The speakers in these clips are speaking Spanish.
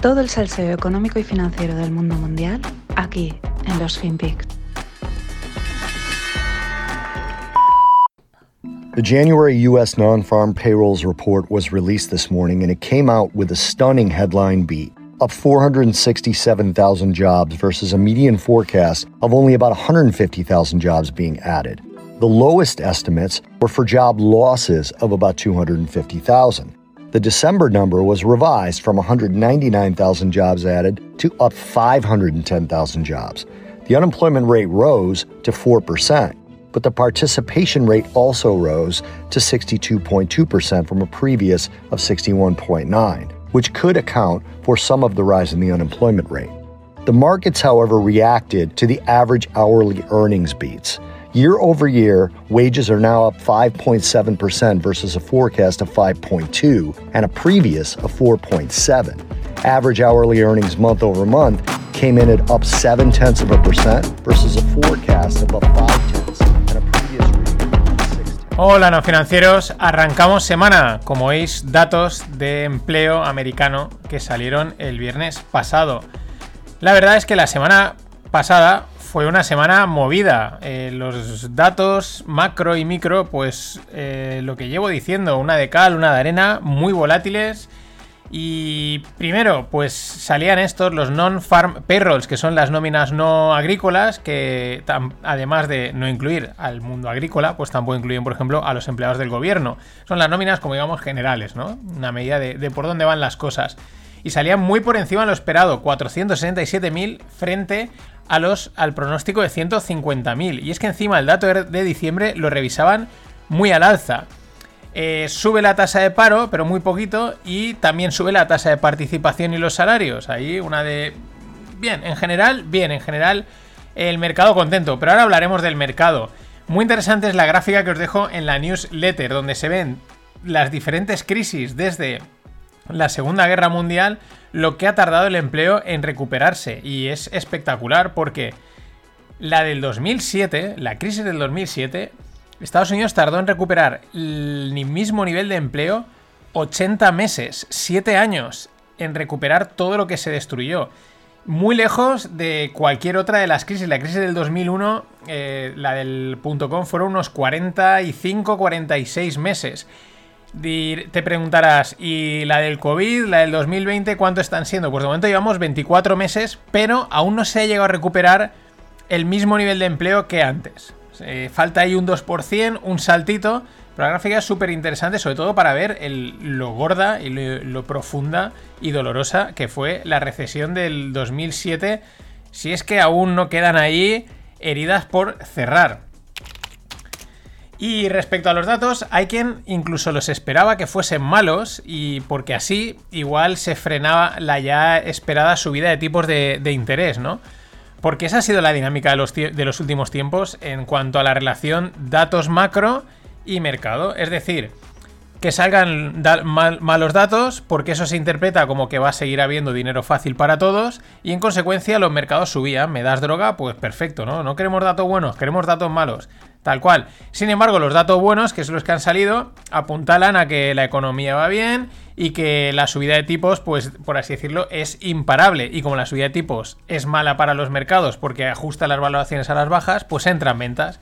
Todo el salseo económico y financiero del mundo mundial aquí en los FinPix. The January U.S. non farm payrolls report was released this morning and it came out with a stunning headline beat up 467,000 jobs versus a median forecast of only about 150,000 jobs being added. The lowest estimates were for job losses of about 250,000. The December number was revised from 199,000 jobs added to up 510,000 jobs. The unemployment rate rose to 4%, but the participation rate also rose to 62.2% from a previous of 61.9 which could account for some of the rise in the unemployment rate. The markets, however, reacted to the average hourly earnings beats. Year over year, wages are now up 5.7% versus a forecast of 5.2 and a previous of 4.7. Average hourly earnings month over month came in at up 7 tenths of a percent versus a forecast of up 5 tenths and a previous reading of 6 tenths. Hola, no financieros. Arrancamos semana. Como veis, datos de empleo americano que salieron el viernes pasado. La verdad es que la semana pasada fue una semana movida. Eh, los datos macro y micro, pues eh, lo que llevo diciendo, una de cal, una de arena, muy volátiles. Y primero, pues salían estos, los non-farm payrolls, que son las nóminas no agrícolas, que además de no incluir al mundo agrícola, pues tampoco incluyen, por ejemplo, a los empleados del gobierno. Son las nóminas, como digamos, generales, ¿no? Una medida de, de por dónde van las cosas. Y salían muy por encima de lo esperado, 467.000 frente a los, al pronóstico de 150.000. Y es que encima el dato de de diciembre lo revisaban muy al alza. Eh, sube la tasa de paro, pero muy poquito, y también sube la tasa de participación y los salarios. Ahí una de... Bien, en general, bien, en general el mercado contento, pero ahora hablaremos del mercado. Muy interesante es la gráfica que os dejo en la newsletter, donde se ven las diferentes crisis desde la Segunda Guerra Mundial, lo que ha tardado el empleo en recuperarse. Y es espectacular porque la del 2007, la crisis del 2007, Estados Unidos tardó en recuperar el mismo nivel de empleo 80 meses, 7 años en recuperar todo lo que se destruyó. Muy lejos de cualquier otra de las crisis. La crisis del 2001, eh, la del .com, fueron unos 45-46 meses. Te preguntarás, ¿y la del COVID, la del 2020, cuánto están siendo? Pues de momento llevamos 24 meses, pero aún no se ha llegado a recuperar el mismo nivel de empleo que antes. Eh, falta ahí un 2%, un saltito, pero la gráfica es súper interesante, sobre todo para ver lo gorda y lo, lo profunda y dolorosa que fue la recesión del 2007, si es que aún no quedan ahí heridas por cerrar. Y respecto a los datos, hay quien incluso los esperaba que fuesen malos y porque así igual se frenaba la ya esperada subida de tipos de, interés, ¿no? Porque esa ha sido la dinámica de los, últimos tiempos en cuanto a la relación datos macro y mercado. Es decir, que salgan malos datos porque eso se interpreta como que va a seguir habiendo dinero fácil para todos y en consecuencia los mercados subían. Me das droga, pues perfecto, ¿no? No queremos datos buenos, queremos datos malos. Tal cual. Sin embargo, los datos buenos, que son los que han salido, apuntalan a que la economía va bien y que la subida de tipos, pues por así decirlo, es imparable. Y como la subida de tipos es mala para los mercados porque ajusta las valoraciones a las bajas, pues entran ventas.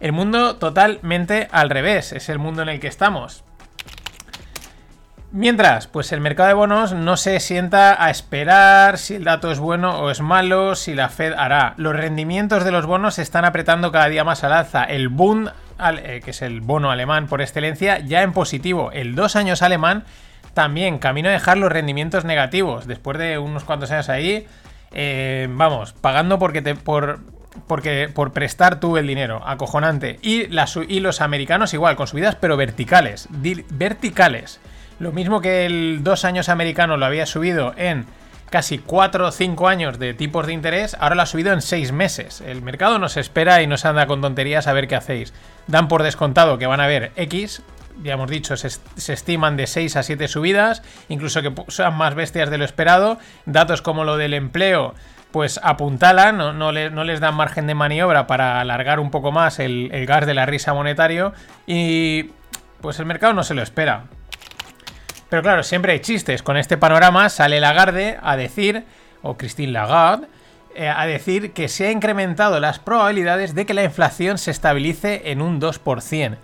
El mundo totalmente al revés, es el mundo en el que estamos. Mientras, pues el mercado de bonos no se sienta a esperar si el dato es bueno o es malo, si la Fed hará. Los rendimientos de los bonos se están apretando cada día más al alza. El Bund, eh, que es el bono alemán por excelencia, ya en positivo. El dos años alemán también camino a dejar los rendimientos negativos. Después de unos cuantos años ahí, eh, vamos, pagando porque te, por, porque, por prestar tú el dinero. Acojonante. Y, las, y los americanos igual, con subidas pero verticales. Verticales. Lo mismo que el dos años americano lo había subido en casi 4 o 5 años de tipos de interés, ahora lo ha subido en 6 meses. El mercado nos espera y nos anda con tonterías a ver qué hacéis. Dan por descontado que van a haber X, ya hemos dicho, se, estiman de 6 a 7 subidas, incluso que sean más bestias de lo esperado. Datos como lo del empleo, pues apuntalan, no, no le- no les dan margen de maniobra para alargar un poco más el gas de la risa monetario y pues el mercado no se lo espera. Pero claro, siempre hay chistes. Con este panorama sale Lagarde a decir, o Christine Lagarde, eh, a decir que se ha incrementado las probabilidades de que la inflación se estabilice en un 2%.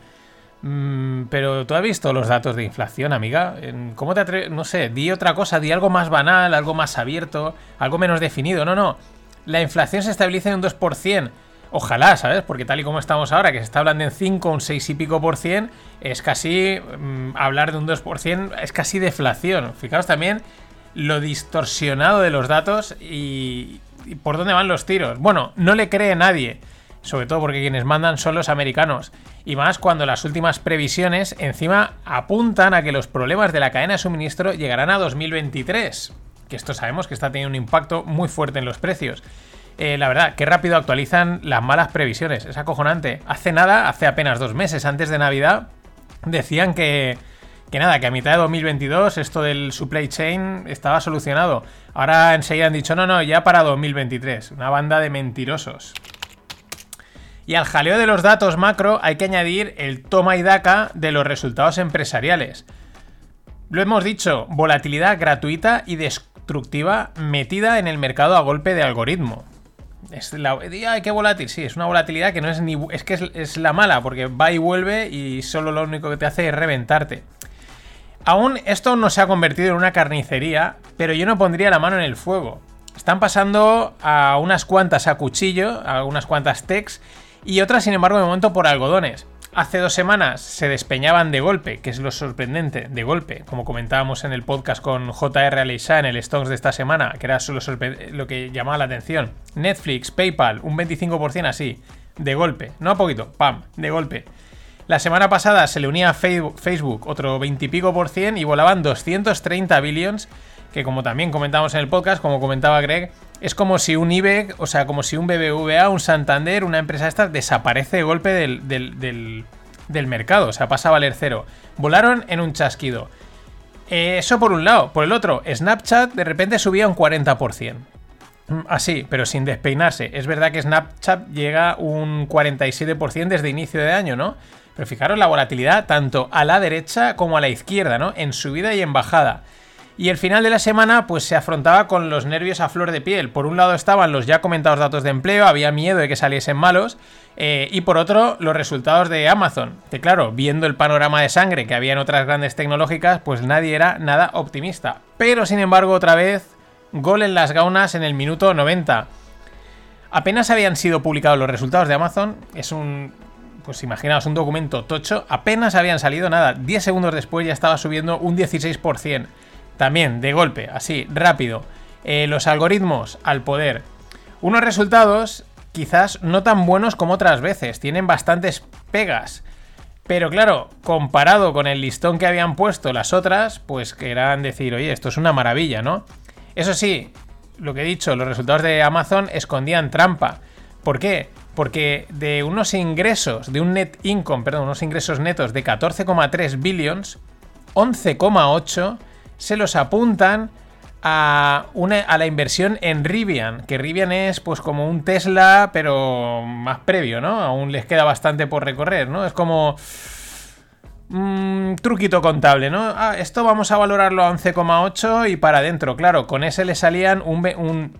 Mm, pero tú has visto los datos de inflación, amiga. ¿Cómo te atreves? No sé, di otra cosa, di algo más banal, algo más abierto, algo menos definido. No, no. La inflación se estabiliza en un 2%. Ojalá, ¿sabes? Porque tal y como estamos ahora, que se está hablando en 5, un 6 y pico por cien, es casi mm, hablar de un 2%, es casi deflación. Fijaos también lo distorsionado de los datos y, y por dónde van los tiros. Bueno, no le cree nadie sobre todo porque quienes mandan son los americanos. Y más cuando las últimas previsiones encima apuntan a que los problemas de la cadena de suministro llegarán a 2023. Que esto sabemos que está teniendo un impacto muy fuerte en los precios. Eh, la verdad, qué rápido actualizan las malas previsiones. Es acojonante. Hace nada, hace apenas dos meses antes de Navidad, decían que, que nada, que a mitad de 2022 esto del supply chain estaba solucionado. Ahora enseguida han dicho, no, no, ya para 2023. Una banda de mentirosos. Y al jaleo de los datos macro hay que añadir el toma y daca de los resultados empresariales. Lo hemos dicho, volatilidad gratuita y destructiva metida en el mercado a golpe de algoritmo. Es la, ay, qué volátil, sí, es una volatilidad que no es ni. Es que es, es la mala, porque va y vuelve y solo lo único que te hace es reventarte. Aún esto no se ha convertido en una carnicería, pero yo no pondría la mano en el fuego. Están pasando a unas cuantas a cuchillo, a unas cuantas techs, y otras, sin embargo, de momento por algodones. Hace dos semanas se despeñaban de golpe, que es lo sorprendente, de golpe, como comentábamos en el podcast con JR Aleisha en el Stocks de esta semana, que era solo lo que llamaba la atención. Netflix, PayPal, un 25% así, de golpe, no a poquito, pam, de golpe. La semana pasada se le unía a Facebook otro 20 y pico por cien y volaban 230 billions, que como también comentamos en el podcast, como comentaba Greg, es como si un IBEC, o sea, como si un BBVA, un Santander, una empresa esta, desaparece de golpe del, mercado, o sea, pasa a valer cero. Volaron en un chasquido. Eh, eso por un lado. Por el otro, Snapchat de repente subía un 40%. Mm, así, pero sin despeinarse. Es verdad que Snapchat llega un 47% desde inicio de año, ¿no? Pero fijaros la volatilidad tanto a la derecha como a la izquierda, ¿no? En subida y en bajada. Y el final de la semana pues se afrontaba con los nervios a flor de piel. Por un lado estaban los ya comentados datos de empleo, había miedo de que saliesen malos. Eh, y por otro, los resultados de Amazon. Que claro, viendo el panorama de sangre que había en otras grandes tecnológicas, pues nadie era nada optimista. Pero sin embargo, otra vez, gol en las gaunas en el minuto 90. Apenas habían sido publicados los resultados de Amazon, es un pues imaginaos un documento tocho, apenas habían salido nada, 10 segundos después ya estaba subiendo un 16%. También, de golpe, así, rápido. Eh, los algoritmos al poder. Unos resultados quizás no tan buenos como otras veces, tienen bastantes pegas. Pero claro, comparado con el listón que habían puesto las otras, pues querrán decir, oye, esto es una maravilla, ¿no? Eso sí, lo que he dicho, los resultados de Amazon escondían trampa. ¿Por qué? Porque de unos ingresos, de un net income, perdón, unos ingresos netos de 14,3 billions, 11,8 se los apuntan a, una, a la inversión en Rivian, que Rivian es pues como un Tesla, pero más previo, ¿no? Aún les queda bastante por recorrer, ¿no? Es como... un truquito contable, ¿no? Ah, esto vamos a valorarlo a 11,8 y para adentro. Claro, con ese le salían un,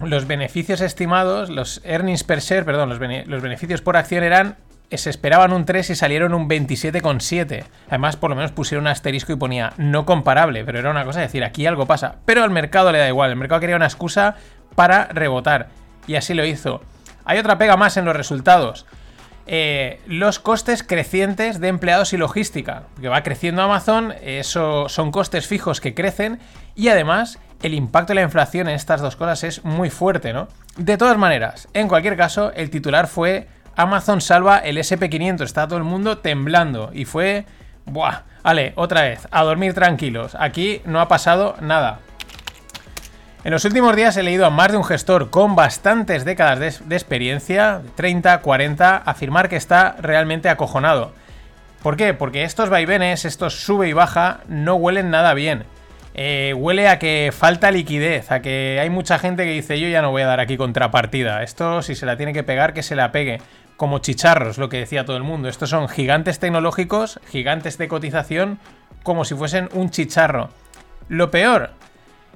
los beneficios estimados, los earnings per share, perdón, los, los beneficios por acción eran se esperaban un 3 y salieron un 27,7. Además, por lo menos pusieron un asterisco y ponía no comparable, pero era una cosa de decir, aquí algo pasa. Pero al mercado le da igual, el mercado quería una excusa para rebotar. Y así lo hizo. Hay otra pega más en los resultados. Eh, los costes crecientes de empleados y logística. Que va creciendo Amazon, eso son costes fijos que crecen y además el impacto de la inflación en estas dos cosas es muy fuerte, ¿no? De todas maneras, en cualquier caso, el titular fue Amazon salva el SP500, está todo el mundo temblando y fue... Buah, vale, otra vez, a dormir tranquilos, aquí no ha pasado nada. En los últimos días he leído a más de un gestor con bastantes décadas de, de, experiencia, 30, 40, afirmar que está realmente acojonado. ¿Por qué? Porque estos vaivenes, estos sube y baja, no huelen nada bien. Eh, huele a que falta liquidez, a que hay mucha gente que dice yo ya no voy a dar aquí contrapartida. Esto si se la tiene que pegar, que se la pegue. Como chicharros, lo que decía todo el mundo. Estos son gigantes tecnológicos, gigantes de cotización, como si fuesen un chicharro. Lo peor,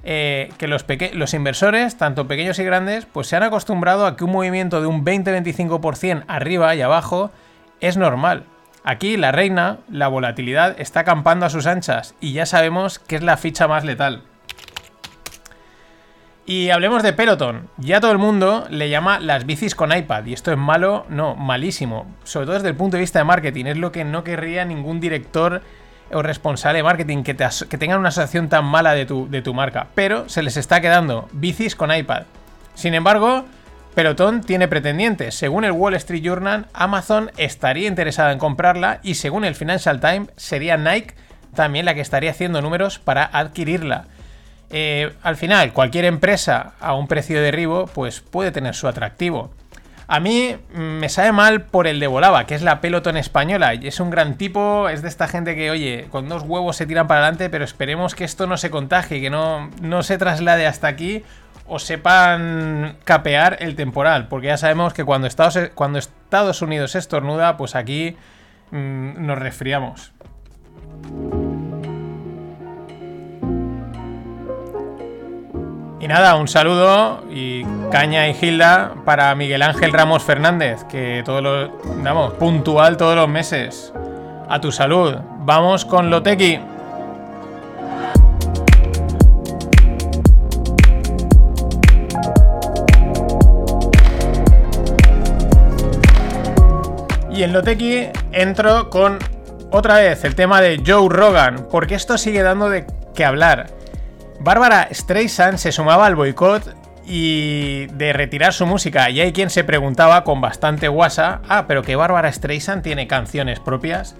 eh, que los, los, inversores, tanto pequeños y grandes, pues se han acostumbrado a que un movimiento de un 20-25% arriba y abajo es normal. Aquí la reina, la volatilidad, está acampando a sus anchas y ya sabemos que es la ficha más letal. Y hablemos de Peloton. Ya todo el mundo le llama las bicis con iPad. Y esto es malo, no, malísimo. Sobre todo desde el punto de vista de marketing. Es lo que no querría ningún director o responsable de marketing que, que tengan una asociación tan mala de tu marca. Pero se les está quedando bicis con iPad. Sin embargo, Peloton tiene pretendientes. Según el Wall Street Journal, Amazon estaría interesada en comprarla y según el Financial Times sería Nike también la que estaría haciendo números para adquirirla. Eh, al final, cualquier empresa a un precio de derribo pues puede tener su atractivo. A mí mm, me sabe mal por el de Volaba, que es la Peloton española. Es un gran tipo, es de esta gente que, oye, con dos huevos se tiran para adelante, pero esperemos que esto no se contagie, que no, no se traslade hasta aquí o sepan capear el temporal, porque ya sabemos que cuando Estados, cuando Estados Unidos estornuda, pues aquí mm, nos resfriamos. Y nada, un saludo y caña y gilda para Miguel Ángel Ramos Fernández, que todo lo, vamos, puntual todos los meses. A tu salud. Vamos con Lotequi. Y en Lotequi entro con otra vez el tema de Joe Rogan, porque esto sigue dando de qué hablar. Bárbara Streisand se sumaba al boicot y de retirar su música. Y hay quien se preguntaba con bastante guasa, ah, pero que Bárbara Streisand tiene canciones propias.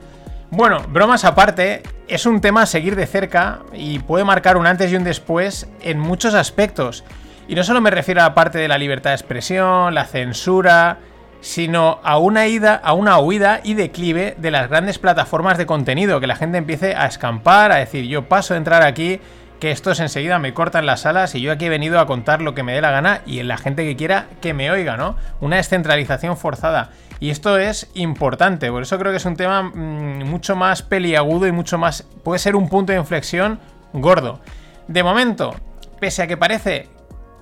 Bueno, bromas aparte, es un tema a seguir de cerca y puede marcar un antes y un después en muchos aspectos. Y no solo me refiero a la parte de la libertad de expresión, la censura, sino a una ida, a una huida y declive de las grandes plataformas de contenido, que la gente empiece a escampar, a decir, yo paso de entrar aquí, que estos enseguida me cortan las alas y yo aquí he venido a contar lo que me dé la gana y la gente que quiera que me oiga, ¿no? Una descentralización forzada. Y esto es importante, por eso creo que es un tema mm, mucho más peliagudo y mucho más... puede ser un punto de inflexión gordo. De momento, pese a que parece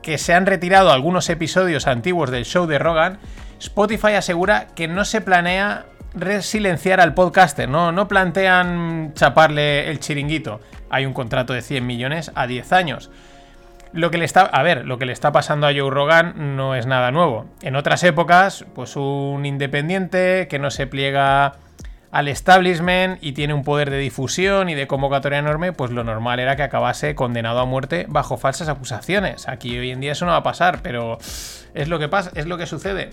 que se han retirado algunos episodios antiguos del show de Rogan, Spotify asegura que no se planea resilenciar al podcaster, ¿no? no plantean chaparle el chiringuito. Hay un contrato de 100 millones a 10 años. Lo que le está, a ver, lo que le está pasando a Joe Rogan no es nada nuevo. En otras épocas, pues un independiente que no se pliega al establishment y tiene un poder de difusión y de convocatoria enorme, pues lo normal era que acabase condenado a muerte bajo falsas acusaciones. Aquí hoy en día eso no va a pasar, pero es lo que pasa, es lo que sucede.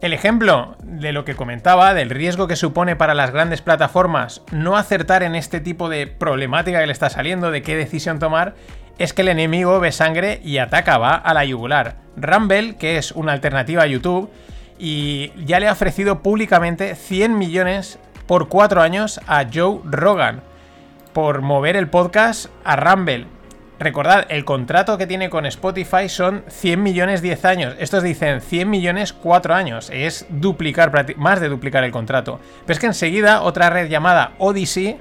El ejemplo de lo que comentaba, del riesgo que supone para las grandes plataformas no acertar en este tipo de problemática que le está saliendo, de qué decisión tomar, es que el enemigo ve sangre y ataca, va a la yugular. Rumble, que es una alternativa a YouTube, y ya le ha ofrecido públicamente 100 millones por 4 años a Joe Rogan por mover el podcast a Rumble. Recordad, el contrato que tiene con Spotify son 100 millones 10 años. Estos dicen 100 millones 4 años. Es duplicar, más de duplicar el contrato. Pero es que enseguida otra red llamada Odyssey,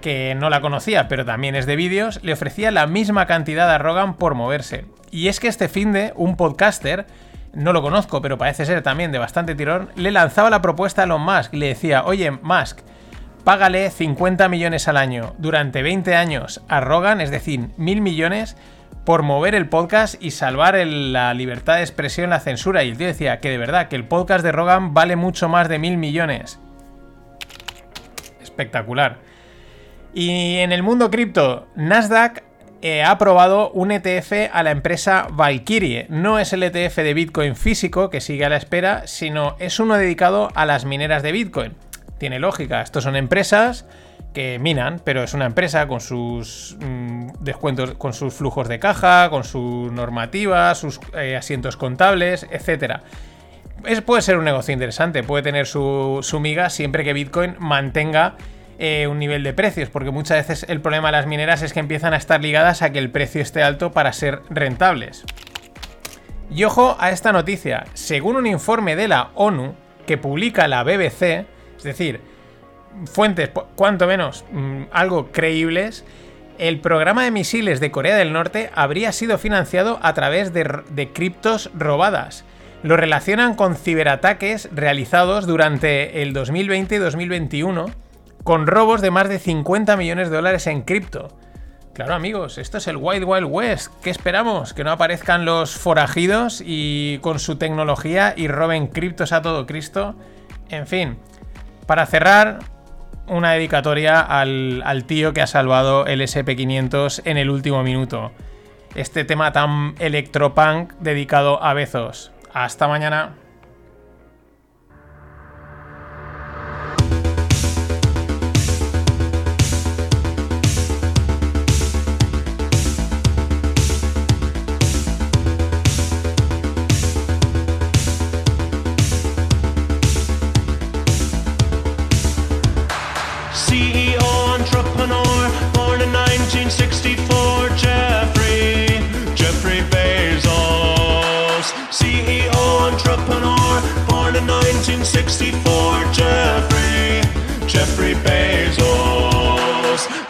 que no la conocía, pero también es de vídeos, le ofrecía la misma cantidad a Rogan por moverse. Y es que este fin de un podcaster, no lo conozco, pero parece ser también de bastante tirón, le lanzaba la propuesta a Elon Musk y le decía, oye, Musk, págale 50 millones al año durante 20 años a Rogan, es decir, mil millones, por mover el podcast y salvar la libertad de expresión, la censura. Y el tío decía que de verdad, que el podcast de Rogan vale mucho más de mil millones. Espectacular. Y en el mundo cripto, Nasdaq eh, ha aprobado un ETF a la empresa Valkyrie. No es el ETF de Bitcoin físico que sigue a la espera, sino es uno dedicado a las mineras de Bitcoin tiene lógica. Estos son empresas que minan, pero es una empresa con sus mm, descuentos, con sus flujos de caja, con su normativa, sus eh, asientos contables, etc. Es, puede ser un negocio interesante, puede tener su, su miga siempre que Bitcoin mantenga eh, un nivel de precios, porque muchas veces el problema de las mineras es que empiezan a estar ligadas a que el precio esté alto para ser rentables. Y ojo a esta noticia, según un informe de la ONU que publica la BBC, es decir, fuentes cuanto menos mm, algo creíbles, el programa de misiles de Corea del Norte habría sido financiado a través de, de criptos robadas. Lo relacionan con ciberataques realizados durante el 2020 y 2021 con robos de más de 50 millones de dólares en cripto. Claro amigos, esto es el Wild Wild West. ¿Qué esperamos? ¿Que no aparezcan los forajidos y con su tecnología y roben criptos a todo Cristo? En fin, para cerrar, una dedicatoria al, tío que ha salvado el SP500 en el último minuto. Este tema tan electropunk dedicado a Bezos. Hasta mañana.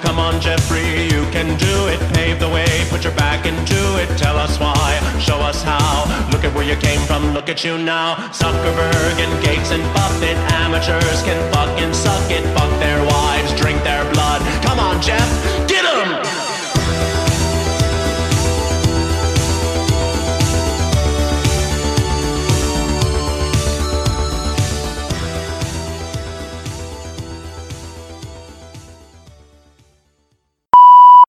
Come on, Jeffrey, you can do it. Pave the way, put your back into it. Tell us why, show us how. Look at where you came from, look at you now. Zuckerberg and Gates and Buffett, amateurs can fucking suck it. Fuck their wives, drink their blood. Come on, Jeff, get 'em!